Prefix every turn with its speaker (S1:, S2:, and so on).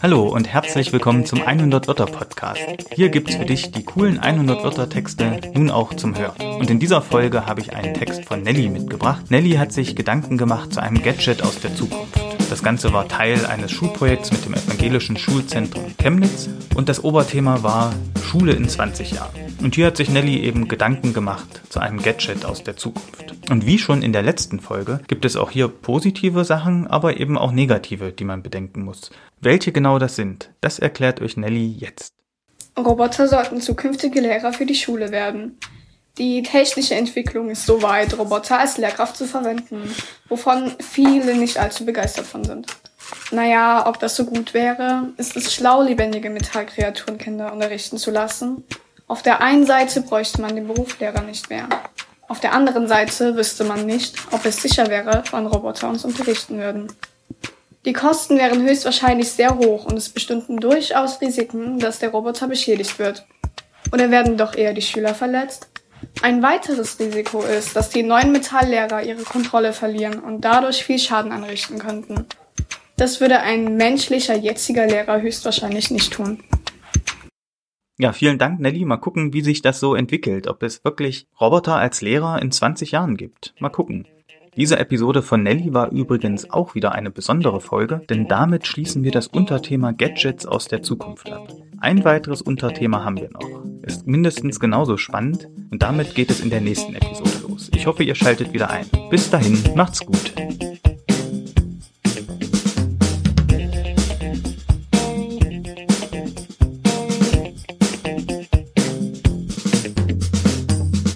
S1: Hallo und herzlich willkommen zum 100 Wörter Podcast. Hier gibt's für dich die coolen 100 Wörter Texte nun auch zum Hören. Und in dieser Folge habe ich einen Text von Nelly mitgebracht. Nelly hat sich Gedanken gemacht zu einem Gadget aus der Zukunft. Das Ganze war Teil eines Schulprojekts mit dem Evangelischen Schulzentrum Chemnitz und das Oberthema war Schule in 20 Jahren. Und hier hat sich Nelly eben Gedanken gemacht zu einem Gadget aus der Zukunft. Und wie schon in der letzten Folge gibt es auch hier positive Sachen, aber eben auch negative, die man bedenken muss. Welche genau das sind, das erklärt euch Nelly jetzt.
S2: Roboter sollten zukünftige Lehrer für die Schule werden. Die technische Entwicklung ist so weit, Roboter als Lehrkraft zu verwenden, wovon viele nicht allzu begeistert von sind. Naja, ob das so gut wäre, ist es schlau, lebendige Metallkreaturen Kinder unterrichten zu lassen. Auf der einen Seite bräuchte man den Berufslehrer nicht mehr. Auf der anderen Seite wüsste man nicht, ob es sicher wäre, wann Roboter uns unterrichten würden. Die Kosten wären höchstwahrscheinlich sehr hoch und es bestünden durchaus Risiken, dass der Roboter beschädigt wird. Oder werden doch eher die Schüler verletzt? Ein weiteres Risiko ist, dass die neuen Metalllehrer ihre Kontrolle verlieren und dadurch viel Schaden anrichten könnten. Das würde ein menschlicher jetziger Lehrer höchstwahrscheinlich nicht tun.
S1: Ja, vielen Dank, Nelly. Mal gucken, wie sich das so entwickelt. Ob es wirklich Roboter als Lehrer in 20 Jahren gibt. Mal gucken. Diese Episode von Nelly war übrigens auch wieder eine besondere Folge, denn damit schließen wir das Unterthema Gadgets aus der Zukunft ab. Ein weiteres Unterthema haben wir noch. Ist mindestens genauso spannend und damit geht es in der nächsten Episode los. Ich hoffe, ihr schaltet wieder ein. Bis dahin, macht's gut.